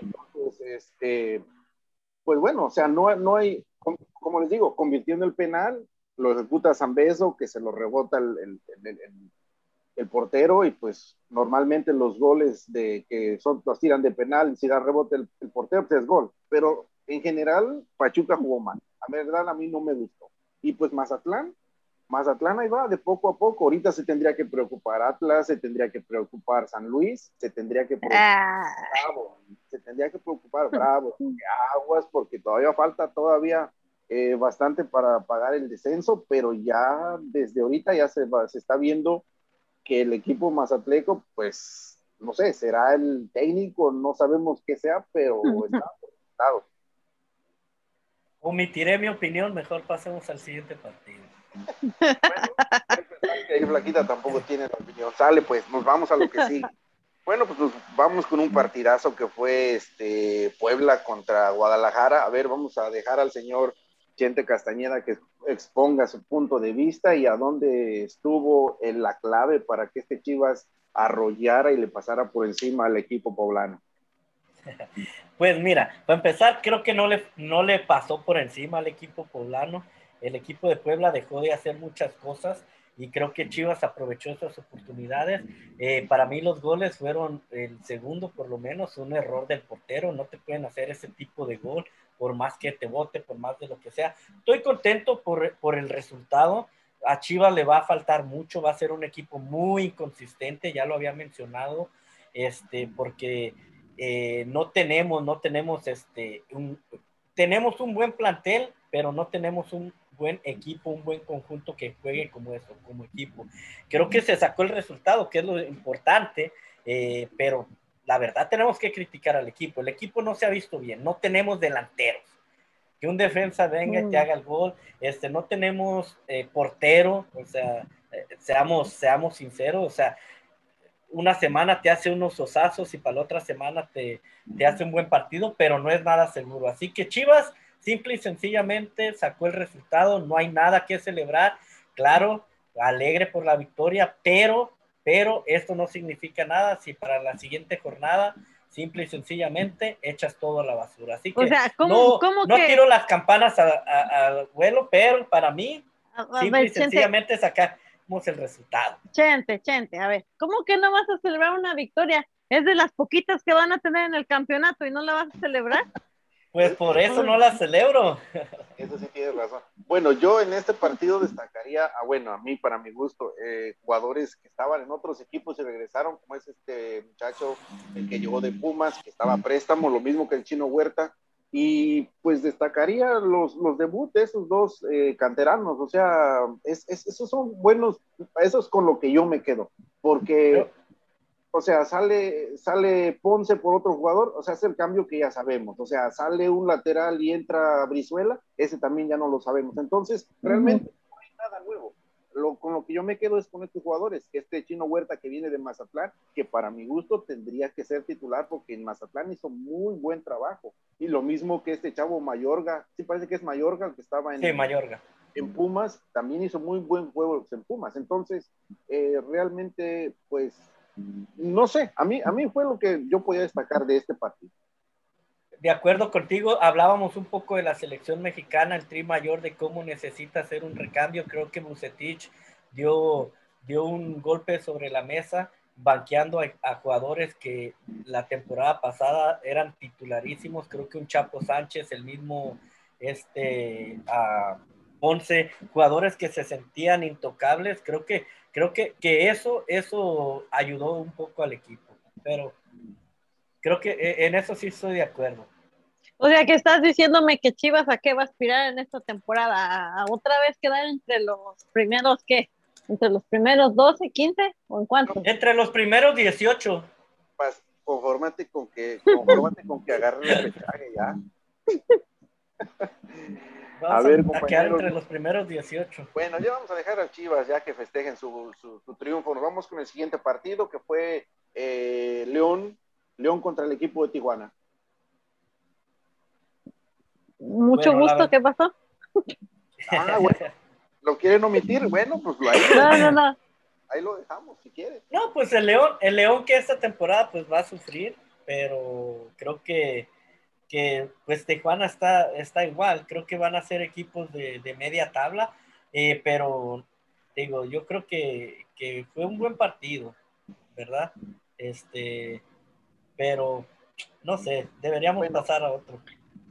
Entonces, este, pues bueno, o sea, no, no hay, como, como les digo, convirtiendo el penal, lo ejecuta Zambeso, que se lo rebota el, el, el, portero, y pues normalmente los goles de que son, los tiran de penal, si da rebote el, el portero, pues es gol. Pero en general, Pachuca jugó mal. A verdad, a mí no me gustó. Y pues Mazatlán, Mazatlán ahí va, de poco a poco. Ahorita se tendría que preocupar Atlas, se tendría que preocupar San Luis, se tendría que preocupar Ah, Bravo, se tendría que preocupar Bravo, porque aguas, porque todavía falta todavía eh, bastante para pagar el descenso, pero ya desde ahorita ya se, va- se está viendo que el equipo mazatleco, pues, no sé, será el técnico, no sabemos qué sea, pero está afectado. Omitiré mi opinión, mejor pasemos al siguiente partido. que ahí Flaquita tampoco tiene la opinión. Sale, pues, nos vamos a lo que sigue. Bueno, pues nos vamos con un partidazo que fue este Puebla contra Guadalajara. A ver, vamos a dejar al señor Chente Castañeda que exponga su punto de vista y a dónde estuvo en la clave para que este Chivas arrollara y le pasara por encima al equipo poblano. Pues mira, para empezar, creo que no le, no le pasó por encima al equipo poblano. El equipo de Puebla dejó de hacer muchas cosas y creo que Chivas aprovechó esas oportunidades. Eh, para mí los goles fueron el segundo, por lo menos, un error del portero. No te pueden hacer ese tipo de gol, por más que te vote, por más de lo que sea. Estoy contento por, por el resultado. A Chivas le va a faltar mucho, va a ser un equipo muy inconsistente, ya lo había mencionado, este, porque eh, no tenemos, no tenemos este, un, tenemos un buen plantel, pero no tenemos un buen equipo, un buen conjunto que juegue como eso, como equipo. Creo que se sacó el resultado, que es lo importante, eh, pero la verdad tenemos que criticar al equipo. El equipo no se ha visto bien, no tenemos delanteros. Que un defensa venga y te haga el gol, este, no tenemos eh, portero, o sea, eh, seamos, seamos sinceros, o sea, una semana te hace unos osazos y para la otra semana te, te hace un buen partido, pero no es nada seguro. Así que Chivas, simple y sencillamente, sacó el resultado, no hay nada que celebrar. Claro, alegre por la victoria, pero, pero esto no significa nada si para la siguiente jornada, simple y sencillamente, echas todo a la basura. Así que o sea, ¿cómo, no, cómo no que? tiro las campanas a- a- al vuelo, pero para mí, A- a simple y ver, Chente, sencillamente sacamos el resultado. Chente, Chente, a ver, ¿cómo que no vas a celebrar una victoria? Es de las poquitas que van a tener en el campeonato y no la vas a celebrar. Pues por eso no la celebro. <laughs> Eso sí tienes razón. Bueno, yo en este partido destacaría, a, bueno, a mí, para mi gusto, eh, jugadores que estaban en otros equipos y regresaron, como es este muchacho, el que llegó de Pumas, que estaba a préstamo, lo mismo que el chino Huerta, y pues destacaría los, los debuts de esos dos eh, canteranos, o sea, esos son buenos, eso es con lo que yo me quedo, porque, o sea, sale, sale Ponce por otro jugador, o sea, es el cambio que ya sabemos, o sea, sale un lateral y entra Brizuela, ese también ya no lo sabemos, entonces, realmente no hay nada nuevo con lo que yo me quedo es con estos jugadores, este chino Huerta que viene de Mazatlán, que para mi gusto tendría que ser titular porque en Mazatlán hizo muy buen trabajo. Y lo mismo que este chavo Mayorga, sí parece que es Mayorga el que estaba en, Mayorga. en Pumas, también hizo muy buen juego en Pumas. Entonces, eh, realmente, pues, no sé, a mí, a mí fue lo que yo podía destacar de este partido de acuerdo contigo, hablábamos un poco de la selección mexicana, el tri mayor, de cómo necesita hacer un recambio. Creo que Bucetich dio, dio un golpe sobre la mesa, banqueando a, jugadores que la temporada pasada eran titularísimos. Creo que un Chapo Sánchez, el mismo este, a Ponce, jugadores que se sentían intocables. Creo que, creo que, que eso, eso ayudó un poco al equipo. Pero Creo que eh, en eso sí estoy de acuerdo. O sea, que estás diciéndome que Chivas a qué va a aspirar en esta temporada, a otra vez quedar entre los primeros, ¿qué? ¿Entre los primeros 12, 15 o en cuánto? Entre los primeros 18. Pues, confórmate con que, confórmate con que agarren el pechaje ya. <laughs> a ver, a quedar entre los primeros 18. Bueno, ya vamos a dejar a Chivas ya que festejen su, su, triunfo. Nos vamos con el siguiente partido que fue eh, León León contra el equipo de Tijuana. Mucho gusto, ¿qué pasó? Ah, bueno. ¿Lo quieren omitir? Bueno, pues ahí, no, no, no. ahí lo dejamos, si quieren. No, pues el León, el León que esta temporada pues va a sufrir, pero creo que, que pues Tijuana está, está igual, creo que van a ser equipos de, media tabla, eh, pero digo, yo creo que, que fue un buen partido, ¿verdad? Este, pero no sé, deberíamos pasar a otro.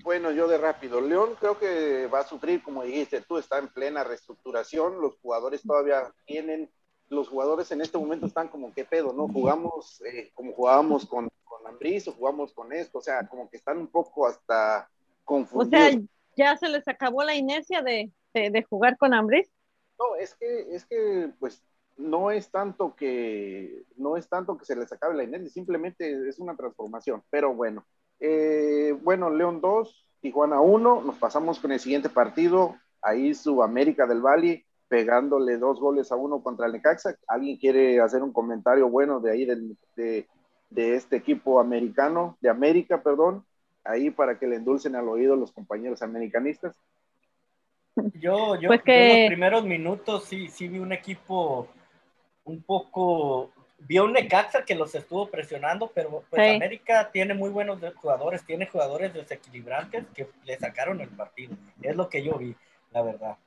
Bueno, yo de rápido. León creo que va a sufrir, como dijiste tú, está en plena reestructuración, los jugadores todavía tienen, los jugadores en este momento están como, ¿qué pedo? ¿No? Jugamos eh, como jugábamos con, con o jugamos con esto, o sea, como que están un poco hasta confundidos. O sea, ya se les acabó la inercia de, de, jugar con Ambris. No, es que, es que, pues, no es tanto que no es tanto que se les acabe la inercia, simplemente es una transformación. Pero bueno, eh, bueno, León 2, Tijuana 1, nos pasamos con el siguiente partido, ahí su América del Valle pegándole dos goles a uno contra el Necaxa. ¿Alguien quiere hacer un comentario bueno de ahí de, de este equipo americano, de América, perdón, ahí para que le endulcen al oído los compañeros americanistas? Yo, yo, pues en los primeros minutos sí, sí vi un equipo un poco, vio un Necaxa que los estuvo presionando, pero pues América tiene muy buenos jugadores, tiene jugadores desequilibrantes que le sacaron el partido. Es lo que yo vi, la verdad.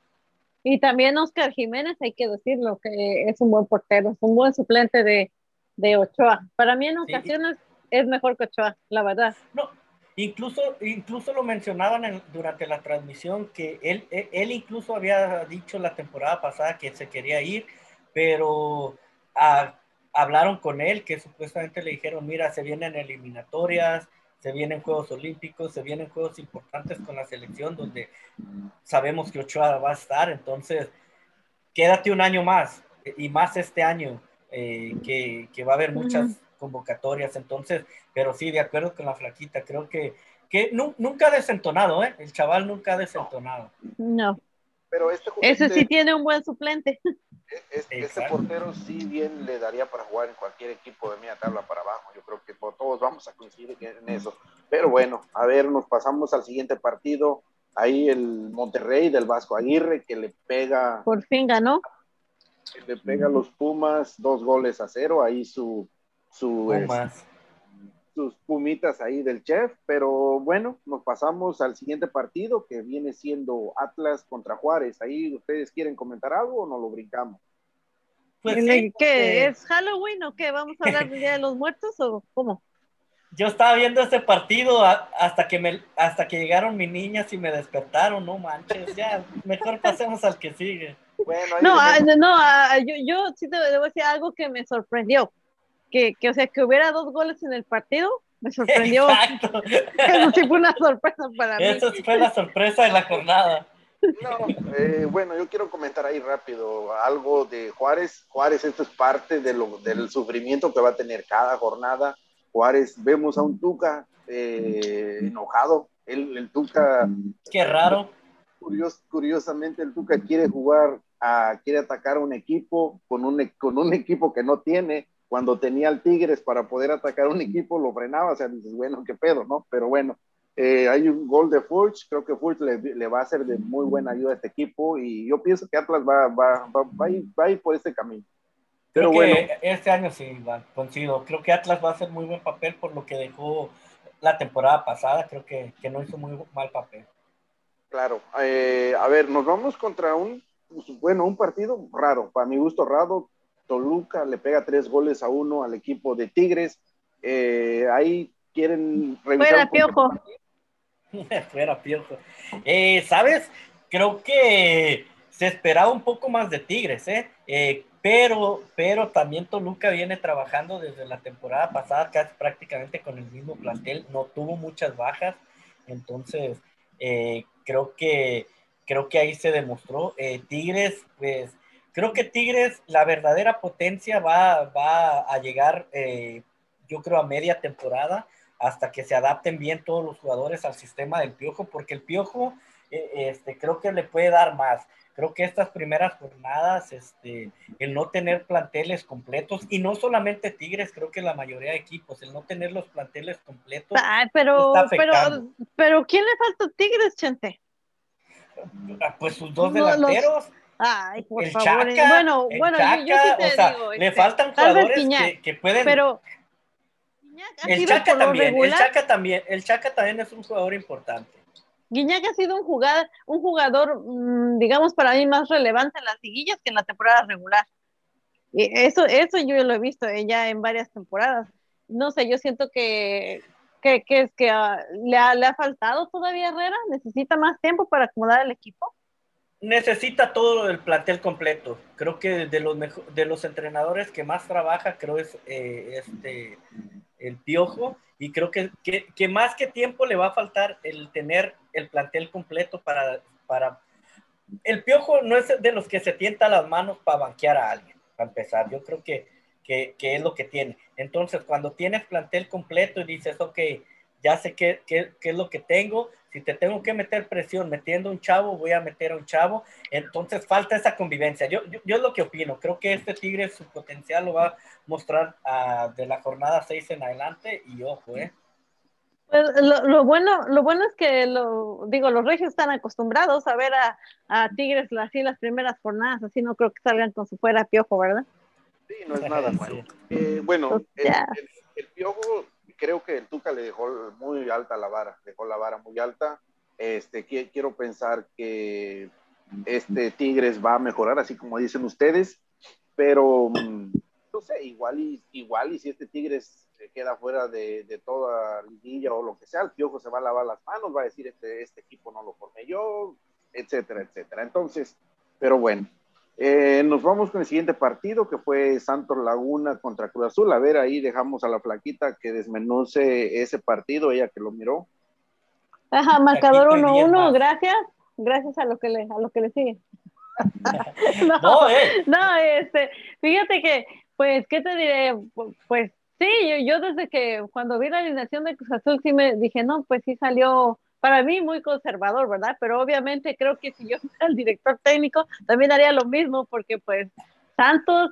Y también Oscar Jiménez, hay que decirlo, que es un buen portero, es un buen suplente de, de Ochoa. Para mí en ocasiones es mejor que Ochoa, la verdad. No, incluso, incluso lo mencionaban durante la transmisión que él, él incluso había dicho la temporada pasada que se quería ir pero ah, hablaron con él que supuestamente le dijeron, mira, se vienen eliminatorias, se vienen Juegos Olímpicos, se vienen Juegos importantes con la selección donde sabemos que Ochoa va a estar, entonces quédate un año más y más este año, eh, que, va a haber muchas convocatorias, entonces, pero sí, de acuerdo con la flaquita, creo que, que nunca ha desentonado, ¿eh? El chaval nunca ha desentonado. No. Pero este Ese sí tiene un buen suplente. <laughs> Este, portero sí bien le daría para jugar en cualquier equipo de media tabla para abajo. Yo creo que todos vamos a coincidir en eso. Pero bueno, a ver, nos pasamos al siguiente partido. Ahí el Monterrey del Vasco Aguirre que le pega. Por fin ganó. Le pega a los Pumas dos goles a cero. Ahí su. su sus pumitas ahí del chef, pero bueno, nos pasamos al siguiente partido que viene siendo Atlas contra Juárez. Ahí ustedes quieren comentar algo o no lo brincamos. Pues ¿Qué? ¿Es Halloween o qué? ¿Vamos a hablar del Día de los Muertos o cómo? yo estaba viendo ese partido hasta que me hasta que llegaron mis niñas y me despertaron, no manches, ya, mejor pasemos al que sigue. Bueno, no, ah, no, ah, yo, yo sí te debo decir algo que me sorprendió. Que, que, o sea, que hubiera dos goles en el partido, me sorprendió. Exacto. <laughs> Eso sí fue una sorpresa para mí. Eso fue la sorpresa de la jornada. No, eh, bueno, yo quiero comentar ahí rápido algo de Juárez. Juárez, esto es parte de lo, del sufrimiento que va a tener cada jornada. Juárez, vemos a un Tuca eh, enojado. El, el, Tuca. Qué raro. curiosamente, el Tuca quiere jugar, a, quiere atacar a un equipo con un, con un equipo que no tiene. Cuando tenía al Tigres para poder atacar a un equipo, lo frenaba. O sea, dices, bueno, qué pedo, ¿no? Pero bueno, eh, hay un gol de Furch, creo que Furch le, va a ser de muy buena ayuda a este equipo y yo pienso que Atlas va, va, va, va, a, ir, por este camino. Pero bueno. este año sí, va, coincido. Creo que Atlas va a hacer muy buen papel por lo que dejó la temporada pasada. Creo que, que no hizo muy mal papel. Claro. Eh, a ver, nos vamos contra un, pues, bueno, un partido raro, para mi gusto raro. Toluca le pega tres goles a uno al equipo de Tigres. Eh, ahí quieren revisar. Piojo. <laughs> Fuera Piojo. Eh, ¿Sabes? Creo que se esperaba un poco más de Tigres, ¿eh? ¿eh? pero, pero también Toluca viene trabajando desde la temporada pasada casi prácticamente con el mismo plantel, no tuvo muchas bajas, entonces eh, creo que creo que ahí se demostró. Tigres, pues creo que Tigres, la verdadera potencia va, va a llegar, yo creo, a media temporada hasta que se adapten bien todos los jugadores al sistema del Piojo, porque el Piojo eh, este, creo que le puede dar más. Creo que estas primeras jornadas, este, el no tener planteles completos, y no solamente Tigres, creo que la mayoría de equipos, el no tener los planteles completos. pero, pero, pero, ¿quién le falta a Tigres, Chente? Ah, pues sus dos delanteros. Ay, por favor. bueno, bueno, yo, sí te digo, le este, faltan jugadores que, que, pueden. Pero, el Chaca también, el Chaca también, el Chaca también es un jugador importante. Guiñac ha sido un jugador, un jugador, mm, digamos, para mí más relevante en las liguillas que en la temporada regular. Y eso, eso yo lo he visto ya en varias temporadas. No sé, yo siento que, que, que, que ah, le, ha, le ha faltado todavía Herrera, necesita más tiempo para acomodar el equipo necesita todo el plantel completo. Creo que de los, de los entrenadores que más trabaja, creo es eh, este, el Piojo, y creo que, que, más que tiempo le va a faltar el tener el plantel completo para, para... El Piojo no es de los que se tienta las manos para banquear a alguien, para empezar. Yo creo que, que, es lo que tiene. Entonces, cuando tienes plantel completo y dices, ok, ya sé qué, es lo que tengo. Si te tengo que meter presión metiendo un chavo, voy a meter a un chavo. Entonces falta esa convivencia. Yo, yo, es lo que opino. Creo que este Tigre su potencial lo va a mostrar uh, de la jornada 6 en adelante y ojo, ¿eh? Pues lo, lo, bueno, lo bueno es que lo, digo, los regios están acostumbrados a ver a, a Tigres así las primeras jornadas, así no creo que salgan con su fuera piojo, ¿verdad? Sí, no es nada <laughs> bueno. Eh, bueno, el, el, el, piojo creo que el Tuca le dejó muy alta la vara, dejó la vara muy alta. Este, quiero pensar que este Tigres va a mejorar, así como dicen ustedes, pero mm, no sé, igual y, igual y si este Tigres se queda fuera de, de toda liguilla o lo que sea, el Piojo se va a lavar las manos, va a decir, este, este equipo no lo formé yo, etcétera, etcétera. Entonces, pero bueno, eh, nos vamos con el siguiente partido que fue Santos Laguna contra Cruz Azul. A ver, ahí dejamos a la flaquita que desmenuce ese partido, ella que lo miró. Ajá, marcador 1-1, gracias. Gracias a lo que le, a lo que le sigue. <laughs> no, eh. no, este, fíjate que, pues, ¿qué te diré? Pues sí, yo, yo desde que cuando vi la alineación de Cruz Azul sí me dije, no, pues sí salió para mí muy conservador, ¿verdad? Pero obviamente creo que si yo <laughs> fuera el director técnico, también haría lo mismo, porque pues Santos,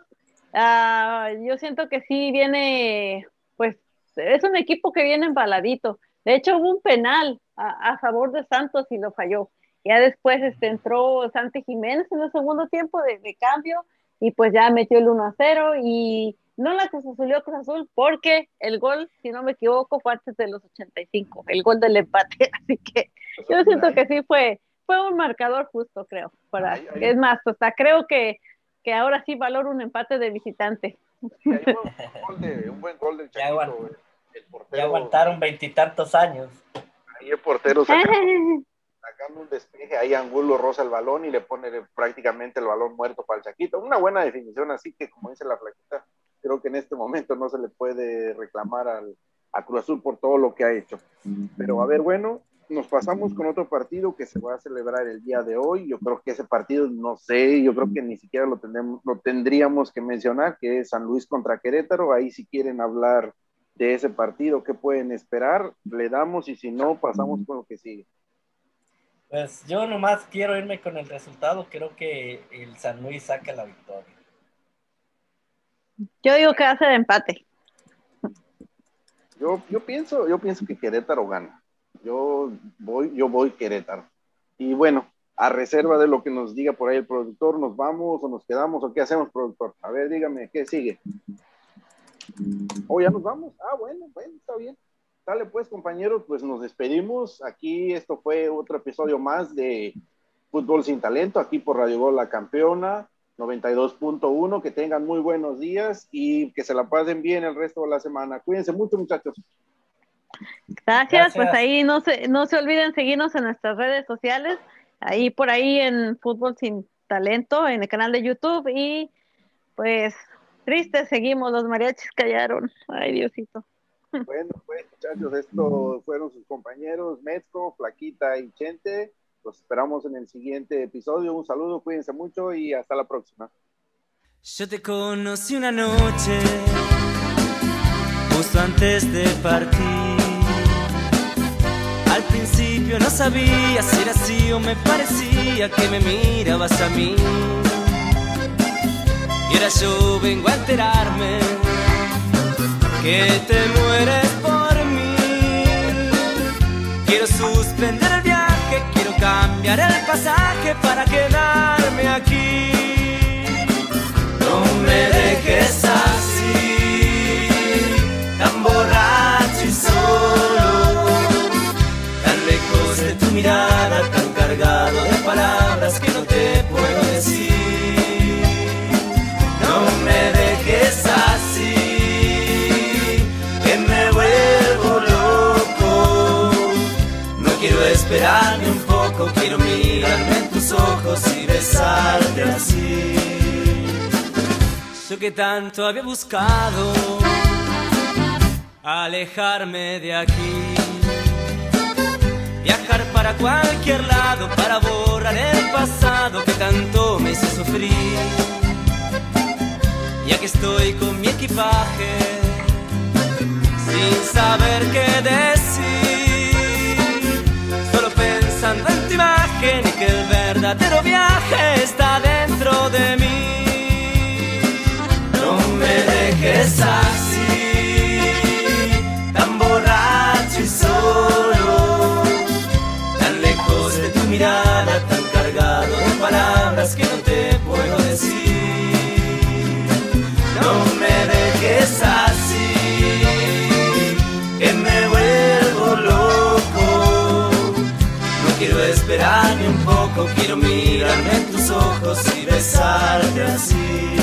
uh, yo siento que sí viene, pues es un equipo que viene embaladito. De hecho, hubo un penal a, a favor de Santos y lo falló. Ya después este, entró Santi Jiménez en el segundo tiempo de, de cambio y pues ya metió el 1 a 0 y no la Cruz Azul Cruz Azul porque el gol, si no me equivoco, fue antes de los 85, el gol del empate, <laughs> así que yo siento que sí fue, fue un marcador justo, creo. Para, Es más, hasta creo que, que ahora sí valoro un empate de visitante. un, buen gol del Chaquito, ya aguantaron veintitantos años. Ahí el portero sacando, <laughs> sacando, un despeje, ahí Angulo roza el balón y le pone prácticamente el balón muerto para el Chaquito. Una buena definición, así que como dice la flaquita, creo que en este momento no se le puede reclamar al, a Cruz Azul por todo lo que ha hecho. Pero a ver, bueno, nos pasamos con otro partido que se va a celebrar el día de hoy. Yo creo que ese partido, no sé, yo creo que ni siquiera lo, tendremos, lo tendríamos que mencionar, que es San Luis contra Querétaro. Ahí si quieren hablar de ese partido, ¿qué pueden esperar? Le damos y si no, pasamos con lo que sigue. Pues yo nomás quiero irme con el resultado. Creo que el San Luis saca la victoria. Yo digo que hace de empate. Yo, yo pienso, yo pienso que Querétaro gana. Yo voy, yo voy Querétaro. Y bueno, a reserva de lo que nos diga por ahí el productor, ¿nos vamos o nos quedamos o qué hacemos, productor? A ver, dígame, ¿qué sigue? ¿O oh, ya nos vamos? Ah, bueno, bueno, está bien. Dale pues, compañeros, pues nos despedimos. Aquí esto fue otro episodio más de Fútbol sin Talento, aquí por Radio Gol La Campeona 92.1. Que tengan muy buenos días y que se la pasen bien el resto de la semana. Cuídense mucho, muchachos. Gracias, pues ahí no se, no se olviden seguirnos en nuestras redes sociales, ahí por ahí en Fútbol Sin Talento, en el canal de YouTube y pues triste seguimos, los mariachis callaron, ay Diosito. Bueno, pues muchachos, estos fueron sus compañeros Mezco, Flaquita y Chente, los esperamos en el siguiente episodio, un saludo, cuídense mucho y hasta la próxima. Yo te conocí una noche, justo antes de partir al principio no sabía si era así o me parecía que me mirabas a mí. Y ahora yo vengo a enterarme que te mueres por mí. Quiero suspender el viaje, quiero cambiar el pasaje para quedarme aquí. No me dejes así, poco, quiero mirarme en tus ojos y besarte así. Yo que tanto había buscado alejarme de aquí Viajar para cualquier lado para borrar el pasado que tanto me hizo sufrir. Ya que estoy con mi equipaje, sin saber qué decir, pensando en tu imagen y que el verdadero viaje está dentro de mí. No me dejes así, tan borracho y solo mirada tan cargado ojos y besarte así.